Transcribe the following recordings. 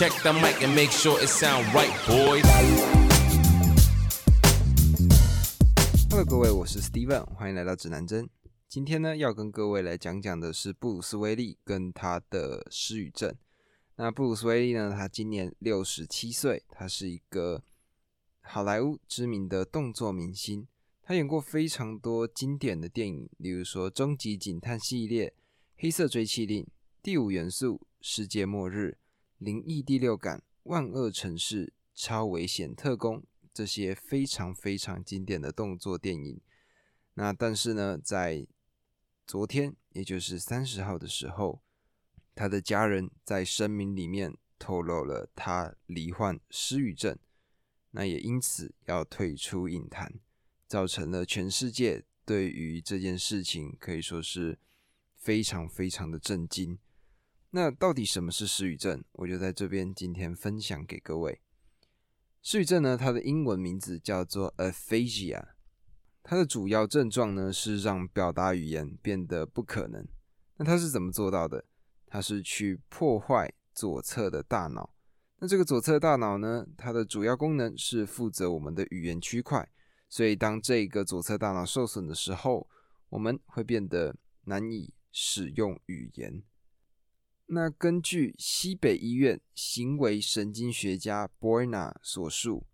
Check the mic and make sure it sound right, boys. Hello，各位，我是 Steven，欢迎来到指南针。今天呢，要跟各位来讲讲的是布鲁斯威利跟他的失语症。那布鲁斯威利呢，他今年六十七岁，他是一个好莱坞知名的动作明星，他演过非常多经典的电影，例如说《终极警探》系列、《黑色追缉令》、《第五元素》、《世界末日》、《灵异第六感》、《万恶城市》、《超危险特工》这些非常非常经典的动作电影。那但是呢，在昨天，也就是三十号的时候，他的家人在声明里面透露了他罹患失语症，那也因此要退出影坛，造成了全世界对于这件事情可以说是非常非常的震惊。那到底什么是失语症？我就在这边今天分享给各位。失语症呢，它的英文名字叫做 aphasia。它的主要症状呢是让表达语言变得不可能。那它是怎么做到的？它是去破坏左侧的大脑。那这个左侧大脑呢，它的主要功能是负责我们的语言区块。所以当这个左侧大脑受损的时候，我们会变得难以使用语言。那根据西北医院行为神经学家 Boyna 所述。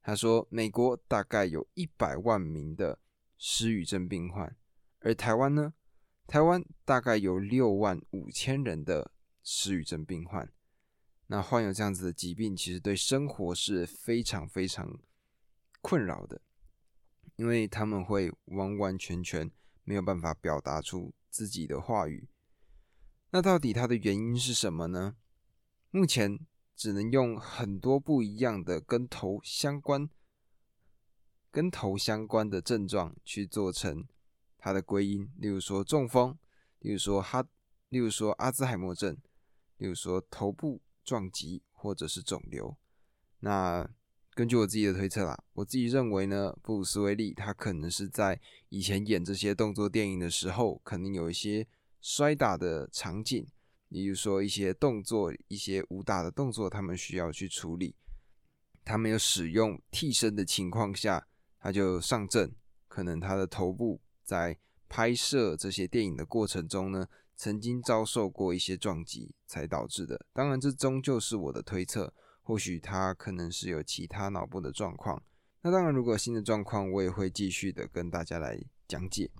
他说：“美国大概有一百万名的失语症病患，而台湾呢？台湾大概有六万五千人的失语症病患。那患有这样子的疾病，其实对生活是非常非常困扰的，因为他们会完完全全没有办法表达出自己的话语。那到底它的原因是什么呢？目前。”只能用很多不一样的跟头相关、跟头相关的症状去做成它的归因，例如说中风，例如说哈，例如说阿兹海默症，例如说头部撞击或者是肿瘤。那根据我自己的推测啦，我自己认为呢，布鲁斯威利他可能是在以前演这些动作电影的时候，可能有一些摔打的场景。比如说一些动作、一些武打的动作，他们需要去处理。他没有使用替身的情况下，他就上阵。可能他的头部在拍摄这些电影的过程中呢，曾经遭受过一些撞击，才导致的。当然，这终究是我的推测。或许他可能是有其他脑部的状况。那当然，如果新的状况，我也会继续的跟大家来讲解。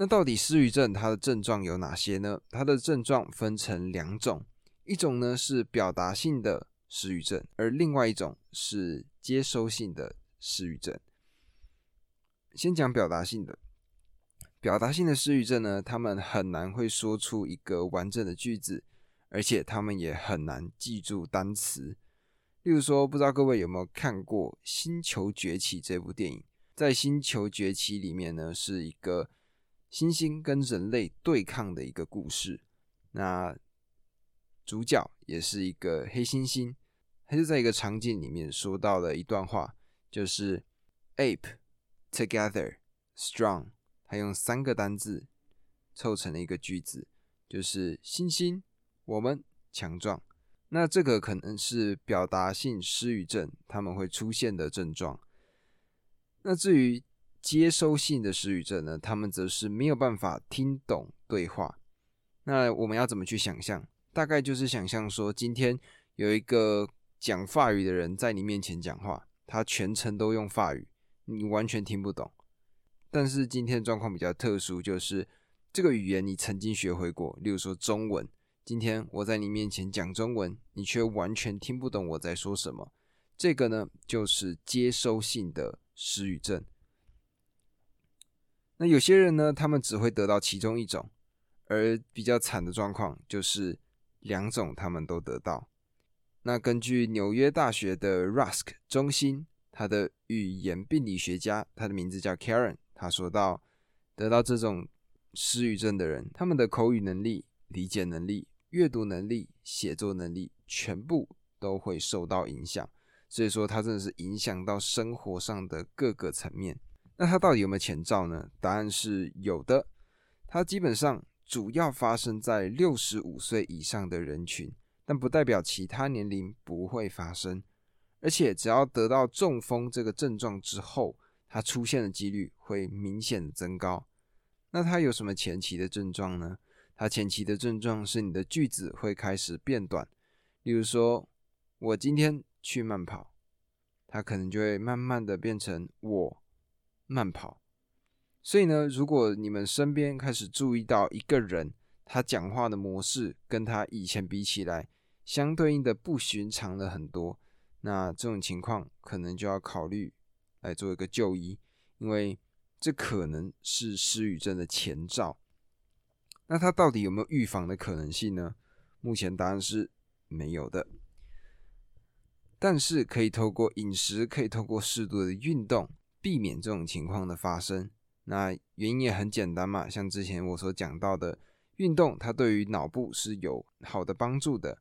那到底失语症它的症状有哪些呢？它的症状分成两种，一种呢是表达性的失语症，而另外一种是接收性的失语症。先讲表达性的，表达性的失语症呢，他们很难会说出一个完整的句子，而且他们也很难记住单词。例如说，不知道各位有没有看过《星球崛起》这部电影？在《星球崛起》里面呢，是一个。猩猩跟人类对抗的一个故事，那主角也是一个黑猩猩，他就在一个场景里面说到了一段话，就是 ape together strong，他用三个单字凑成了一个句子，就是猩猩我们强壮。那这个可能是表达性失语症他们会出现的症状。那至于接收性的失语症呢，他们则是没有办法听懂对话。那我们要怎么去想象？大概就是想象说，今天有一个讲法语的人在你面前讲话，他全程都用法语，你完全听不懂。但是今天状况比较特殊，就是这个语言你曾经学会过，例如说中文。今天我在你面前讲中文，你却完全听不懂我在说什么。这个呢，就是接收性的失语症。那有些人呢，他们只会得到其中一种，而比较惨的状况就是两种他们都得到。那根据纽约大学的 Rusk 中心，他的语言病理学家，他的名字叫 Karen，他说到，得到这种失语症的人，他们的口语能力、理解能力、阅读能力、写作能力，全部都会受到影响。所以说，他真的是影响到生活上的各个层面。那它到底有没有前兆呢？答案是有的。它基本上主要发生在六十五岁以上的人群，但不代表其他年龄不会发生。而且，只要得到中风这个症状之后，它出现的几率会明显的增高。那它有什么前期的症状呢？它前期的症状是你的句子会开始变短，例如说，我今天去慢跑，它可能就会慢慢的变成我慢跑。所以呢，如果你们身边开始注意到一个人，他讲话的模式跟他以前比起来，相对应的不寻常了很多。那这种情况可能就要考虑来做一个就医，因为这可能是失语症的前兆。那他到底有没有预防的可能性呢？目前答案是没有的，但是可以透过饮食，可以透过适度的运动，避免这种情况的发生。那原因也很简单嘛，像之前我所讲到的，运动它对于脑部是有好的帮助的，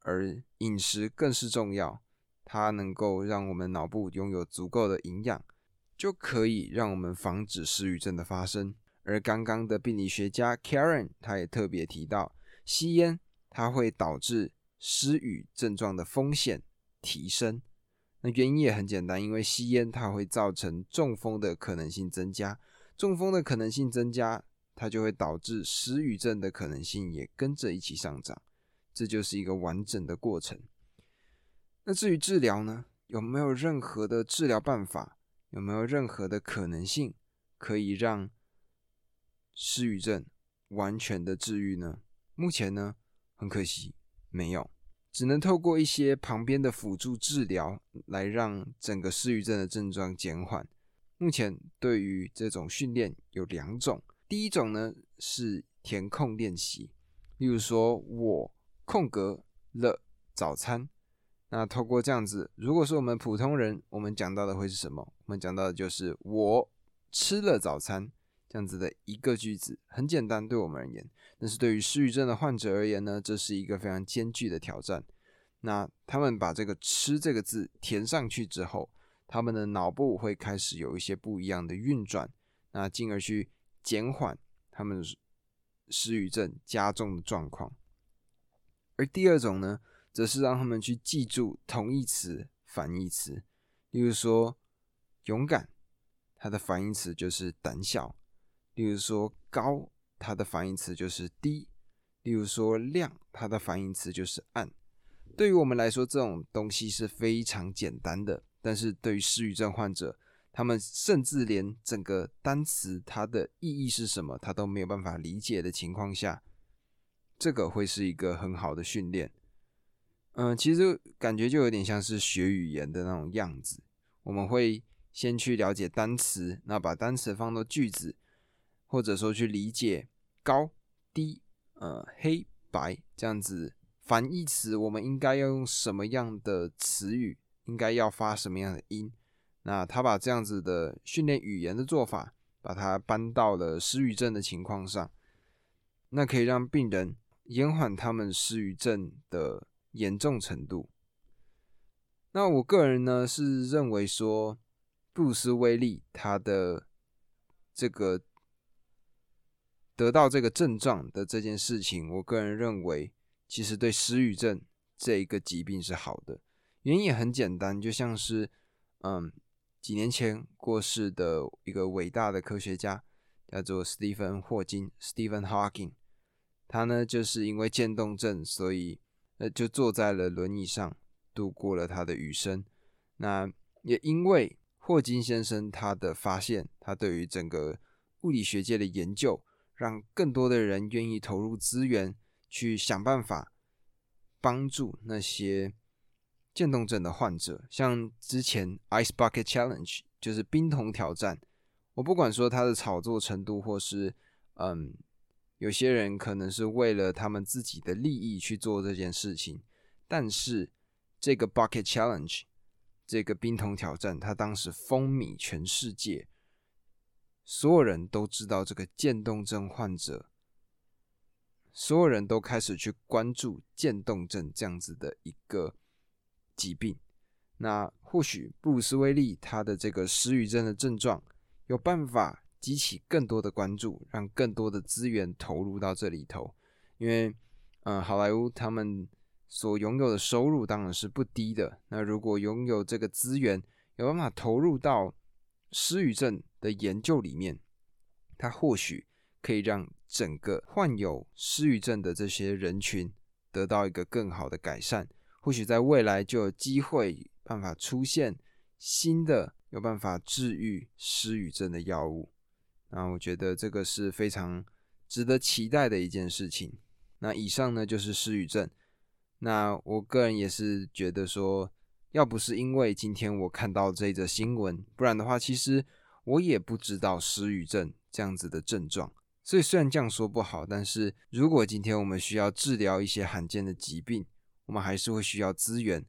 而饮食更是重要。它能够让我们脑部拥有足够的营养，就可以让我们防止失语症的发生。而刚刚的病理学家 Karen，他也特别提到，吸烟它会导致失语症状的风险提升。那原因也很简单，因为吸烟它会造成中风的可能性增加，中风的可能性增加，它就会导致失语症的可能性也跟着一起上涨。这就是一个完整的过程。那至于治疗呢？有没有任何的治疗办法？有没有任何的可能性可以让失语症完全的治愈呢？目前呢，很可惜没有，只能透过一些旁边的辅助治疗来让整个失语症的症状减缓。目前对于这种训练有两种，第一种呢是填空练习，例如说我空格了早餐。那透过这样子，如果说我们普通人，我们讲到的会是什么？我们讲到的就是我吃了早餐这样子的一个句子，很简单，对我们而言。但是对于失语症的患者而言呢，这是一个非常艰巨的挑战。那他们把这个“吃”这个字填上去之后，他们的脑部会开始有一些不一样的运转，那进而去减缓他们失语症加重的状况。而第二种呢？则是让他们去记住同义词、反义词。例如说，勇敢，它的反义词就是胆小；例如说，高，它的反义词就是低；例如说，亮，它的反义词就是暗。对于我们来说，这种东西是非常简单的，但是对于失语症患者，他们甚至连整个单词它的意义是什么，他都没有办法理解的情况下，这个会是一个很好的训练。嗯，其实感觉就有点像是学语言的那种样子。我们会先去了解单词，那把单词放到句子，或者说去理解高低、呃黑白这样子反义词，我们应该要用什么样的词语，应该要发什么样的音。那他把这样子的训练语言的做法，把它搬到了失语症的情况上，那可以让病人延缓他们失语症的。严重程度。那我个人呢是认为说，布鲁斯威利他的这个得到这个症状的这件事情，我个人认为其实对失语症这一个疾病是好的。原因也很简单，就像是嗯几年前过世的一个伟大的科学家叫做斯蒂芬霍金 （Stephen Hawking），他呢就是因为渐冻症，所以。呃，就坐在了轮椅上度过了他的余生。那也因为霍金先生他的发现，他对于整个物理学界的研究，让更多的人愿意投入资源去想办法帮助那些渐冻症的患者。像之前 Ice Bucket Challenge 就是冰桶挑战，我不管说它的炒作程度，或是嗯。有些人可能是为了他们自己的利益去做这件事情，但是这个 Bucket Challenge 这个冰桶挑战，它当时风靡全世界，所有人都知道这个渐冻症患者，所有人都开始去关注渐冻症这样子的一个疾病。那或许布鲁斯威利他的这个失语症的症状有办法。激起更多的关注，让更多的资源投入到这里头，因为，嗯，好莱坞他们所拥有的收入当然是不低的。那如果拥有这个资源，有办法投入到失语症的研究里面，它或许可以让整个患有失语症的这些人群得到一个更好的改善。或许在未来就有机会办法出现新的有办法治愈失语症的药物。那我觉得这个是非常值得期待的一件事情。那以上呢就是失语症。那我个人也是觉得说，要不是因为今天我看到这则新闻，不然的话，其实我也不知道失语症这样子的症状。所以虽然这样说不好，但是如果今天我们需要治疗一些罕见的疾病，我们还是会需要资源。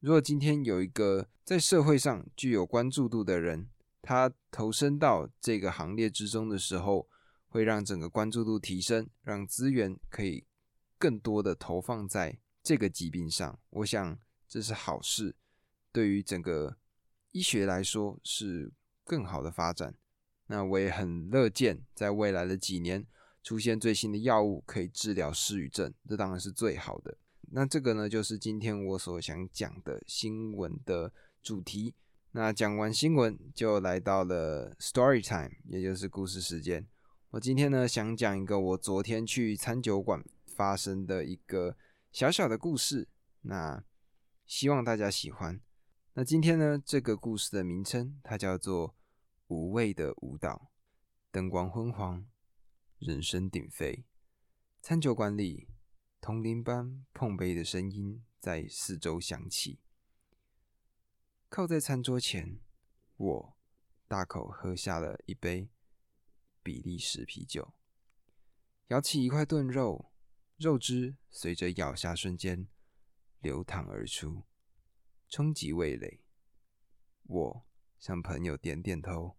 如果今天有一个在社会上具有关注度的人，他投身到这个行列之中的时候，会让整个关注度提升，让资源可以更多的投放在。这个疾病上，我想这是好事，对于整个医学来说是更好的发展。那我也很乐见在未来的几年出现最新的药物可以治疗失语症，这当然是最好的。那这个呢，就是今天我所想讲的新闻的主题。那讲完新闻，就来到了 story time，也就是故事时间。我今天呢，想讲一个我昨天去餐酒馆发生的一个。小小的故事，那希望大家喜欢。那今天呢，这个故事的名称它叫做《无畏的舞蹈》。灯光昏黄，人声鼎沸，餐酒馆里铜铃般碰杯的声音在四周响起。靠在餐桌前，我大口喝下了一杯比利时啤酒，咬起一块炖肉。肉汁随着咬下瞬间流淌而出，冲击味蕾。我向朋友点点头。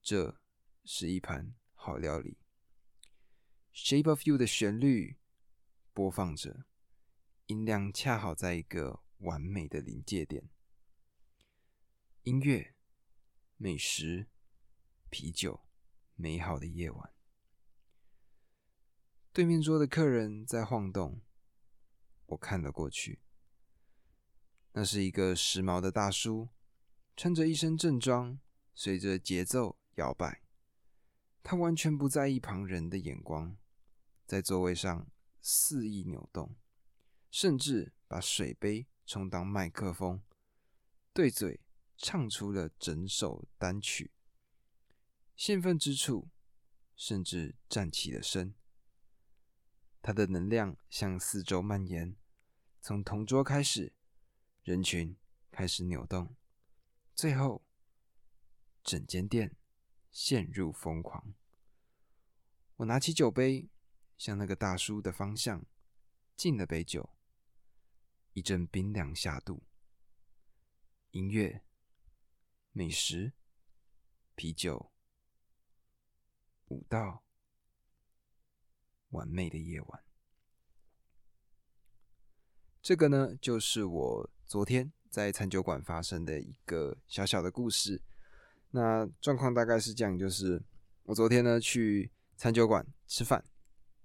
这是一盘好料理。《Shape of You》的旋律播放着，音量恰好在一个完美的临界点。音乐、美食、啤酒，美好的夜晚。对面桌的客人在晃动，我看了过去。那是一个时髦的大叔，穿着一身正装，随着节奏摇摆。他完全不在意旁人的眼光，在座位上肆意扭动，甚至把水杯充当麦克风，对嘴唱出了整首单曲。兴奋之处，甚至站起了身。他的能量向四周蔓延，从同桌开始，人群开始扭动，最后，整间店陷入疯狂。我拿起酒杯，向那个大叔的方向敬了杯酒，一阵冰凉下肚。音乐、美食、啤酒、舞蹈。完美的夜晚，这个呢，就是我昨天在餐酒馆发生的一个小小的故事。那状况大概是这样，就是我昨天呢去餐酒馆吃饭，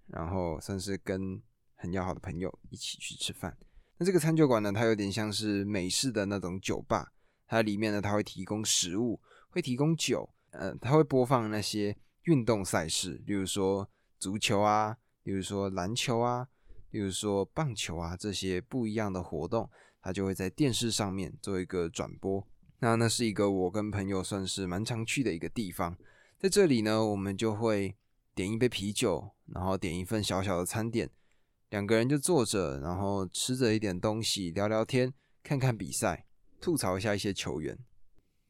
然后算是跟很要好的朋友一起去吃饭。那这个餐酒馆呢，它有点像是美式的那种酒吧，它里面呢，它会提供食物，会提供酒，呃，它会播放那些运动赛事，例如说。足球啊，比如说篮球啊，比如说棒球啊，这些不一样的活动，它就会在电视上面做一个转播。那那是一个我跟朋友算是蛮常去的一个地方。在这里呢，我们就会点一杯啤酒，然后点一份小小的餐点，两个人就坐着，然后吃着一点东西，聊聊天，看看比赛，吐槽一下一些球员。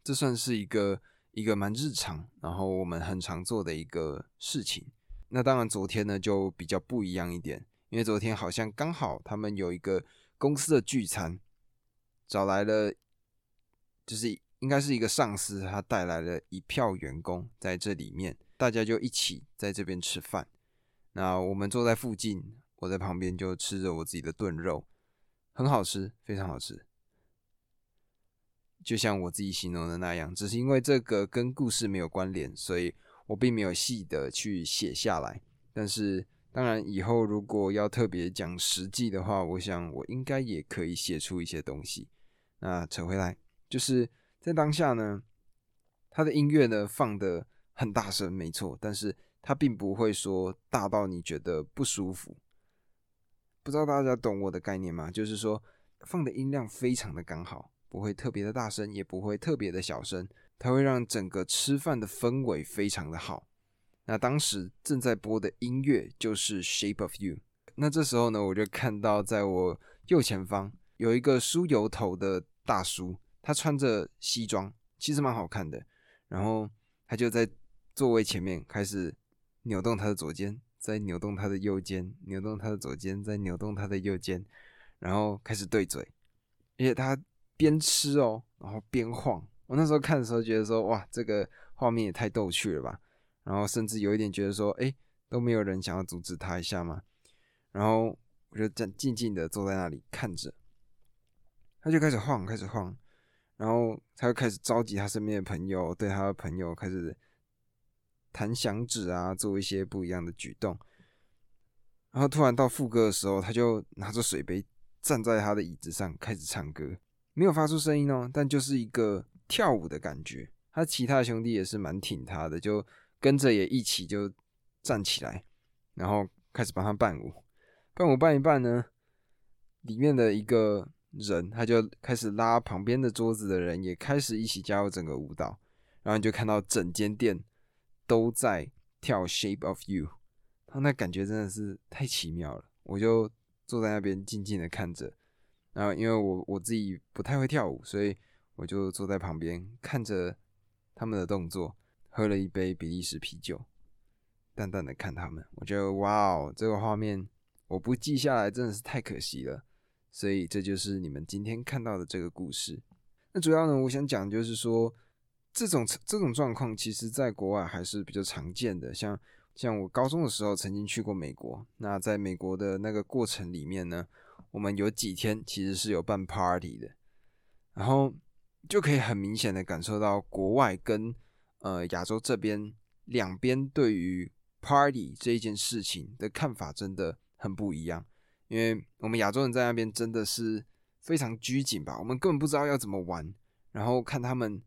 这算是一个一个蛮日常，然后我们很常做的一个事情。那当然，昨天呢就比较不一样一点，因为昨天好像刚好他们有一个公司的聚餐，找来了，就是应该是一个上司，他带来了一票员工在这里面，大家就一起在这边吃饭。那我们坐在附近，我在旁边就吃着我自己的炖肉，很好吃，非常好吃，就像我自己形容的那样，只是因为这个跟故事没有关联，所以。我并没有细的去写下来，但是当然，以后如果要特别讲实际的话，我想我应该也可以写出一些东西。那扯回来，就是在当下呢，他的音乐呢放的很大声，没错，但是他并不会说大到你觉得不舒服。不知道大家懂我的概念吗？就是说放的音量非常的刚好，不会特别的大声，也不会特别的小声，它会让整个吃饭的氛围非常的好。那当时正在播的音乐就是《Shape of You》。那这时候呢，我就看到在我右前方有一个梳油头的大叔，他穿着西装，其实蛮好看的。然后他就在座位前面开始扭动他的左肩，再扭动他的右肩，扭动他的左肩，再扭动他的右肩，然后开始对嘴，而且他边吃哦，然后边晃。我那时候看的时候觉得说，哇，这个画面也太逗趣了吧。然后甚至有一点觉得说，哎，都没有人想要阻止他一下吗？然后我就站静静的坐在那里看着，他就开始晃，开始晃，然后他就开始召集他身边的朋友，对他的朋友开始弹响指啊，做一些不一样的举动。然后突然到副歌的时候，他就拿着水杯站在他的椅子上开始唱歌，没有发出声音哦，但就是一个跳舞的感觉。他其他兄弟也是蛮挺他的，就。跟着也一起就站起来，然后开始帮他伴舞。伴舞伴一伴呢，里面的一个人他就开始拉旁边的桌子的人，也开始一起加入整个舞蹈。然后你就看到整间店都在跳《Shape of You》，他那感觉真的是太奇妙了。我就坐在那边静静的看着。然后因为我我自己不太会跳舞，所以我就坐在旁边看着他们的动作。喝了一杯比利时啤酒，淡淡的看他们，我觉得哇哦，这个画面我不记下来真的是太可惜了。所以这就是你们今天看到的这个故事。那主要呢，我想讲就是说，这种这种状况其实在国外还是比较常见的。像像我高中的时候曾经去过美国，那在美国的那个过程里面呢，我们有几天其实是有办 party 的，然后就可以很明显的感受到国外跟呃，亚洲这边两边对于 party 这一件事情的看法真的很不一样，因为我们亚洲人在那边真的是非常拘谨吧，我们根本不知道要怎么玩，然后看他们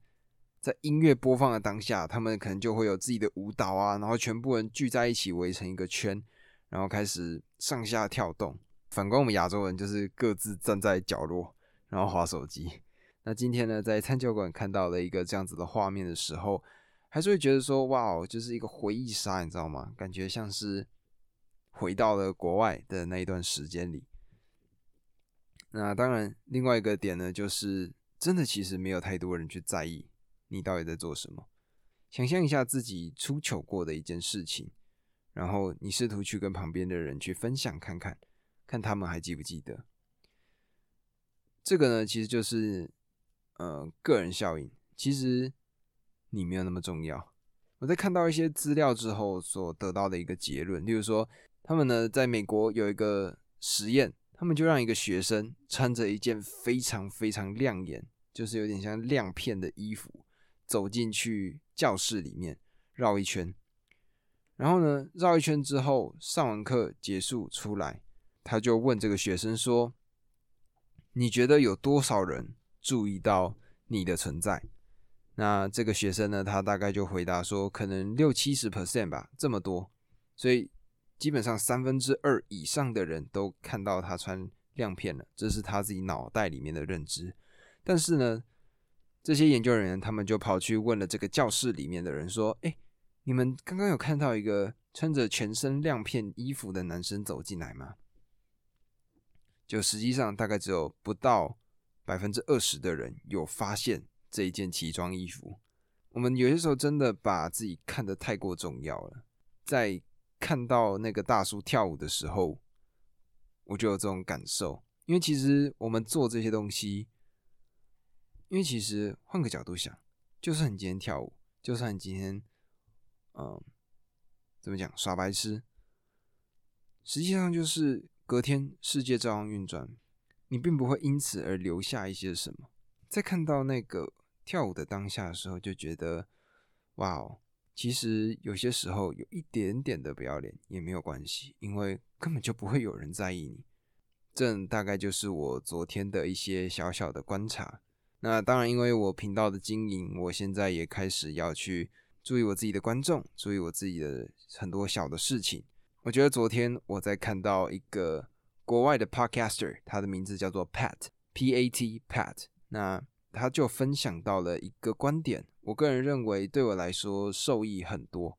在音乐播放的当下，他们可能就会有自己的舞蹈啊，然后全部人聚在一起围成一个圈，然后开始上下跳动。反观我们亚洲人就是各自站在角落，然后划手机。那今天呢，在餐酒馆看到了一个这样子的画面的时候，还是会觉得说，哇哦，就是一个回忆杀，你知道吗？感觉像是回到了国外的那一段时间里。那当然，另外一个点呢，就是真的其实没有太多人去在意你到底在做什么。想象一下自己出糗过的一件事情，然后你试图去跟旁边的人去分享看看，看他们还记不记得。这个呢，其实就是呃个人效应，其实。你没有那么重要。我在看到一些资料之后所得到的一个结论，例如说，他们呢在美国有一个实验，他们就让一个学生穿着一件非常非常亮眼，就是有点像亮片的衣服，走进去教室里面绕一圈，然后呢绕一圈之后，上完课结束出来，他就问这个学生说：“你觉得有多少人注意到你的存在？”那这个学生呢，他大概就回答说，可能六七十 percent 吧，这么多，所以基本上三分之二以上的人都看到他穿亮片了，这是他自己脑袋里面的认知。但是呢，这些研究人员他们就跑去问了这个教室里面的人说：“哎，你们刚刚有看到一个穿着全身亮片衣服的男生走进来吗？”就实际上大概只有不到百分之二十的人有发现。这一件奇装衣服，我们有些时候真的把自己看得太过重要了。在看到那个大叔跳舞的时候，我就有这种感受。因为其实我们做这些东西，因为其实换个角度想，就算你今天跳舞，就算你今天，嗯，怎么讲耍白痴，实际上就是隔天世界照样运转，你并不会因此而留下一些什么。在看到那个。跳舞的当下的时候，就觉得哇哦，其实有些时候有一点点的不要脸也没有关系，因为根本就不会有人在意你。这大概就是我昨天的一些小小的观察。那当然，因为我频道的经营，我现在也开始要去注意我自己的观众，注意我自己的很多小的事情。我觉得昨天我在看到一个国外的 podcaster，他的名字叫做 Pat，P A T Pat。那他就分享到了一个观点，我个人认为对我来说受益很多，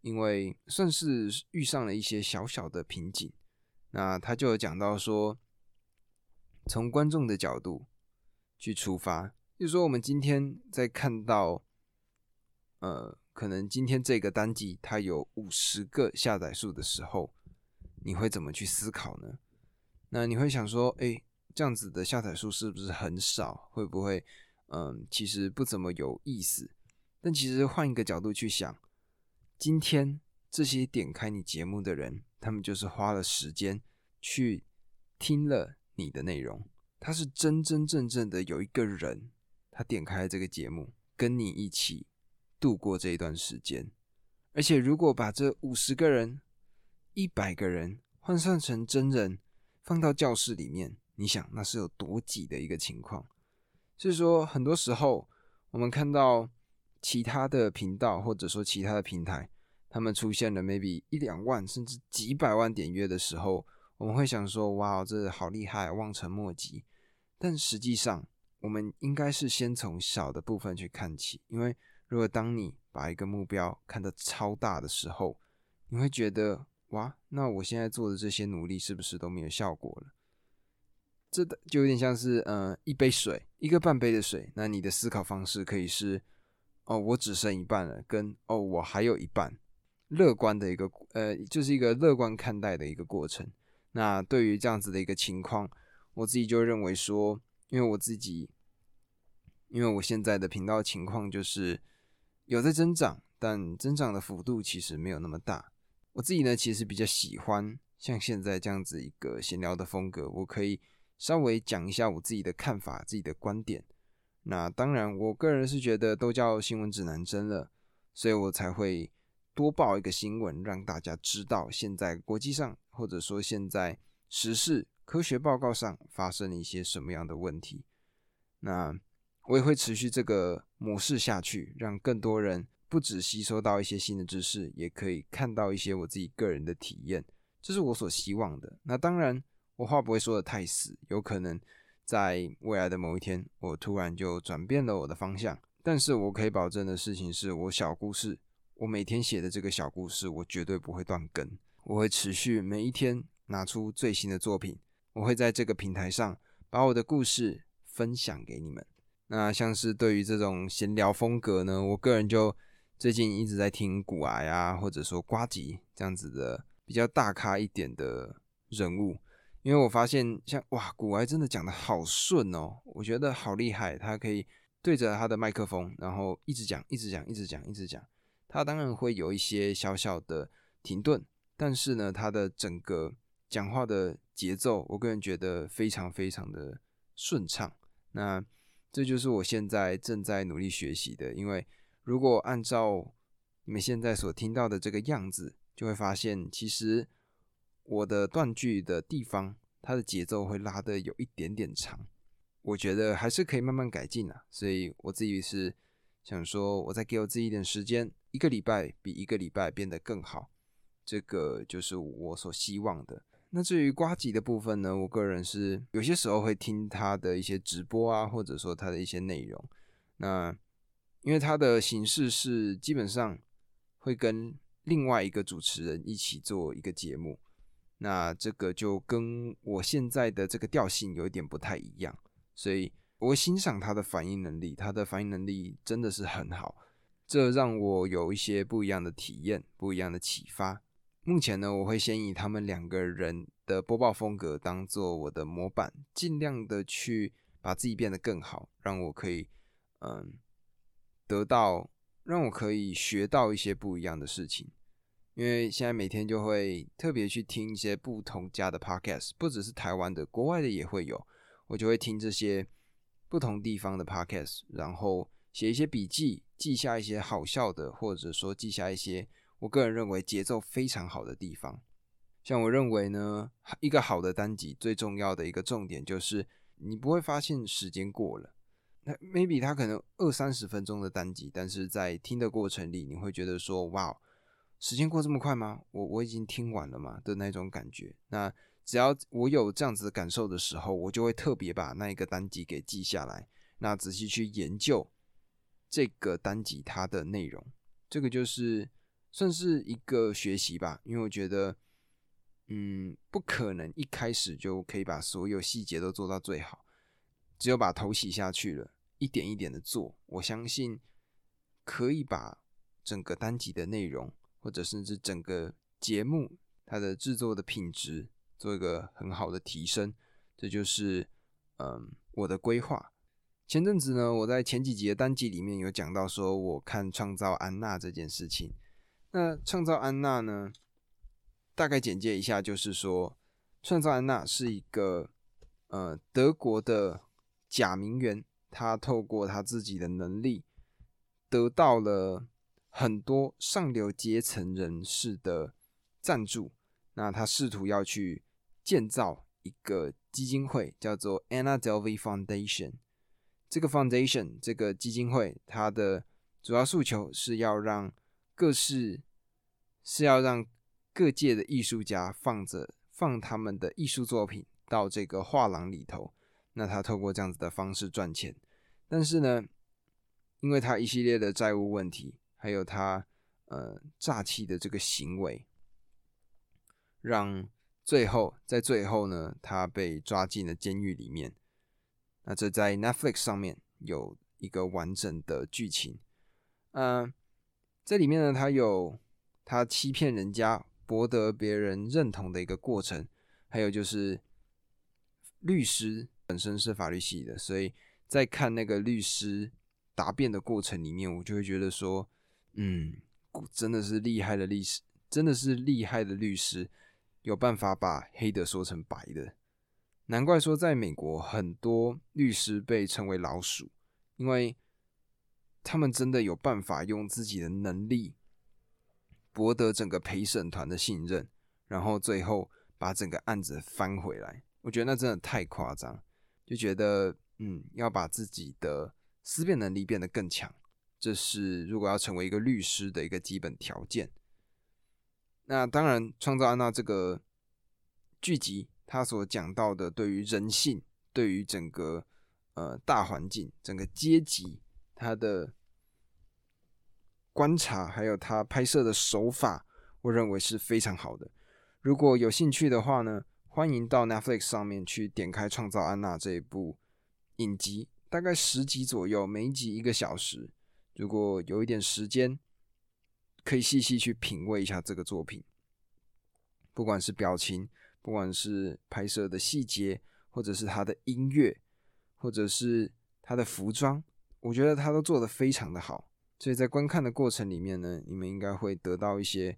因为算是遇上了一些小小的瓶颈。那他就有讲到说，从观众的角度去出发，就说我们今天在看到，呃，可能今天这个单集它有五十个下载数的时候，你会怎么去思考呢？那你会想说，哎。这样子的下载数是不是很少？会不会，嗯，其实不怎么有意思？但其实换一个角度去想，今天这些点开你节目的人，他们就是花了时间去听了你的内容，他是真真正正的有一个人，他点开这个节目，跟你一起度过这一段时间。而且如果把这五十个人、一百个人换算成真人，放到教室里面。你想那是有多挤的一个情况，所以说很多时候我们看到其他的频道或者说其他的平台，他们出现了 maybe 一两万甚至几百万点阅的时候，我们会想说哇，这好厉害，望尘莫及。但实际上，我们应该是先从小的部分去看起，因为如果当你把一个目标看得超大的时候，你会觉得哇，那我现在做的这些努力是不是都没有效果了？这的就有点像是，嗯，一杯水，一个半杯的水。那你的思考方式可以是，哦，我只剩一半了，跟哦，我还有一半，乐观的一个，呃，就是一个乐观看待的一个过程。那对于这样子的一个情况，我自己就认为说，因为我自己，因为我现在的频道情况就是有在增长，但增长的幅度其实没有那么大。我自己呢，其实比较喜欢像现在这样子一个闲聊的风格，我可以。稍微讲一下我自己的看法、自己的观点。那当然，我个人是觉得都叫新闻指南针了，所以我才会多报一个新闻，让大家知道现在国际上或者说现在时事科学报告上发生了一些什么样的问题。那我也会持续这个模式下去，让更多人不止吸收到一些新的知识，也可以看到一些我自己个人的体验，这是我所希望的。那当然。我话不会说的太死，有可能在未来的某一天，我突然就转变了我的方向。但是我可以保证的事情是，我小故事，我每天写的这个小故事，我绝对不会断更，我会持续每一天拿出最新的作品，我会在这个平台上把我的故事分享给你们。那像是对于这种闲聊风格呢，我个人就最近一直在听古癌啊，或者说瓜吉这样子的比较大咖一点的人物。因为我发现，像哇，古埃真的讲的好顺哦，我觉得好厉害。他可以对着他的麦克风，然后一直讲，一直讲，一直讲，一直讲。他当然会有一些小小的停顿，但是呢，他的整个讲话的节奏，我个人觉得非常非常的顺畅。那这就是我现在正在努力学习的。因为如果按照你们现在所听到的这个样子，就会发现其实。我的断句的地方，它的节奏会拉的有一点点长，我觉得还是可以慢慢改进啊。所以我自己是想说，我再给我自己一点时间，一个礼拜比一个礼拜变得更好，这个就是我所希望的。那至于瓜吉的部分呢，我个人是有些时候会听他的一些直播啊，或者说他的一些内容。那因为他的形式是基本上会跟另外一个主持人一起做一个节目。那这个就跟我现在的这个调性有一点不太一样，所以我欣赏他的反应能力，他的反应能力真的是很好，这让我有一些不一样的体验，不一样的启发。目前呢，我会先以他们两个人的播报风格当做我的模板，尽量的去把自己变得更好，让我可以嗯得到，让我可以学到一些不一样的事情。因为现在每天就会特别去听一些不同家的 podcast，不只是台湾的，国外的也会有。我就会听这些不同地方的 podcast，然后写一些笔记，记下一些好笑的，或者说记下一些我个人认为节奏非常好的地方。像我认为呢，一个好的单集最重要的一个重点就是你不会发现时间过了。那 maybe 它可能二三十分钟的单集，但是在听的过程里，你会觉得说，哇，时间过这么快吗？我我已经听完了嘛的那种感觉。那只要我有这样子的感受的时候，我就会特别把那一个单集给记下来，那仔细去研究这个单集它的内容。这个就是算是一个学习吧，因为我觉得。嗯，不可能一开始就可以把所有细节都做到最好，只有把头洗下去了，一点一点的做，我相信可以把整个单集的内容，或者甚至整个节目它的制作的品质做一个很好的提升。这就是嗯我的规划。前阵子呢，我在前几集的单集里面有讲到说，我看创造安娜这件事情。那创造安娜呢？大概简介一下，就是说，创造安娜是一个呃德国的假名媛，她透过她自己的能力，得到了很多上流阶层人士的赞助。那他试图要去建造一个基金会，叫做 Anna Delvey Foundation。这个 Foundation 这个基金会，它的主要诉求是要让各式是要让各界的艺术家放着放他们的艺术作品到这个画廊里头，那他透过这样子的方式赚钱。但是呢，因为他一系列的债务问题，还有他呃诈欺的这个行为，让最后在最后呢，他被抓进了监狱里面。那这在 Netflix 上面有一个完整的剧情。嗯，这里面呢，他有他欺骗人家。博得别人认同的一个过程，还有就是律师本身是法律系的，所以在看那个律师答辩的过程里面，我就会觉得说，嗯，真的是厉害的律师，真的是厉害的律师，有办法把黑的说成白的。难怪说在美国很多律师被称为老鼠，因为他们真的有办法用自己的能力。博得整个陪审团的信任，然后最后把整个案子翻回来，我觉得那真的太夸张，就觉得嗯，要把自己的思辨能力变得更强，这是如果要成为一个律师的一个基本条件。那当然，《创造安娜》这个剧集，它所讲到的对于人性、对于整个呃大环境、整个阶级，它的。观察还有他拍摄的手法，我认为是非常好的。如果有兴趣的话呢，欢迎到 Netflix 上面去点开《创造安娜》这一部影集，大概十集左右，每集一个小时。如果有一点时间，可以细细去品味一下这个作品，不管是表情，不管是拍摄的细节，或者是他的音乐，或者是他的服装，我觉得他都做得非常的好。所以在观看的过程里面呢，你们应该会得到一些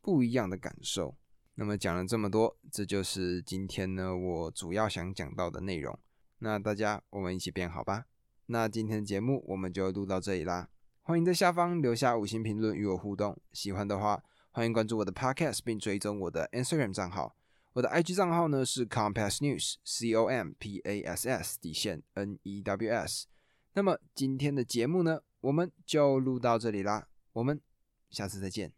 不一样的感受。那么讲了这么多，这就是今天呢我主要想讲到的内容。那大家我们一起变好吧。那今天的节目我们就录到这里啦。欢迎在下方留下五星评论与我互动。喜欢的话，欢迎关注我的 Podcast 并追踪我的 Instagram 账号。我的 IG 账号呢是 Compass News，C O M P A S S 底线 N E W S。那么今天的节目呢？我们就录到这里啦，我们下次再见。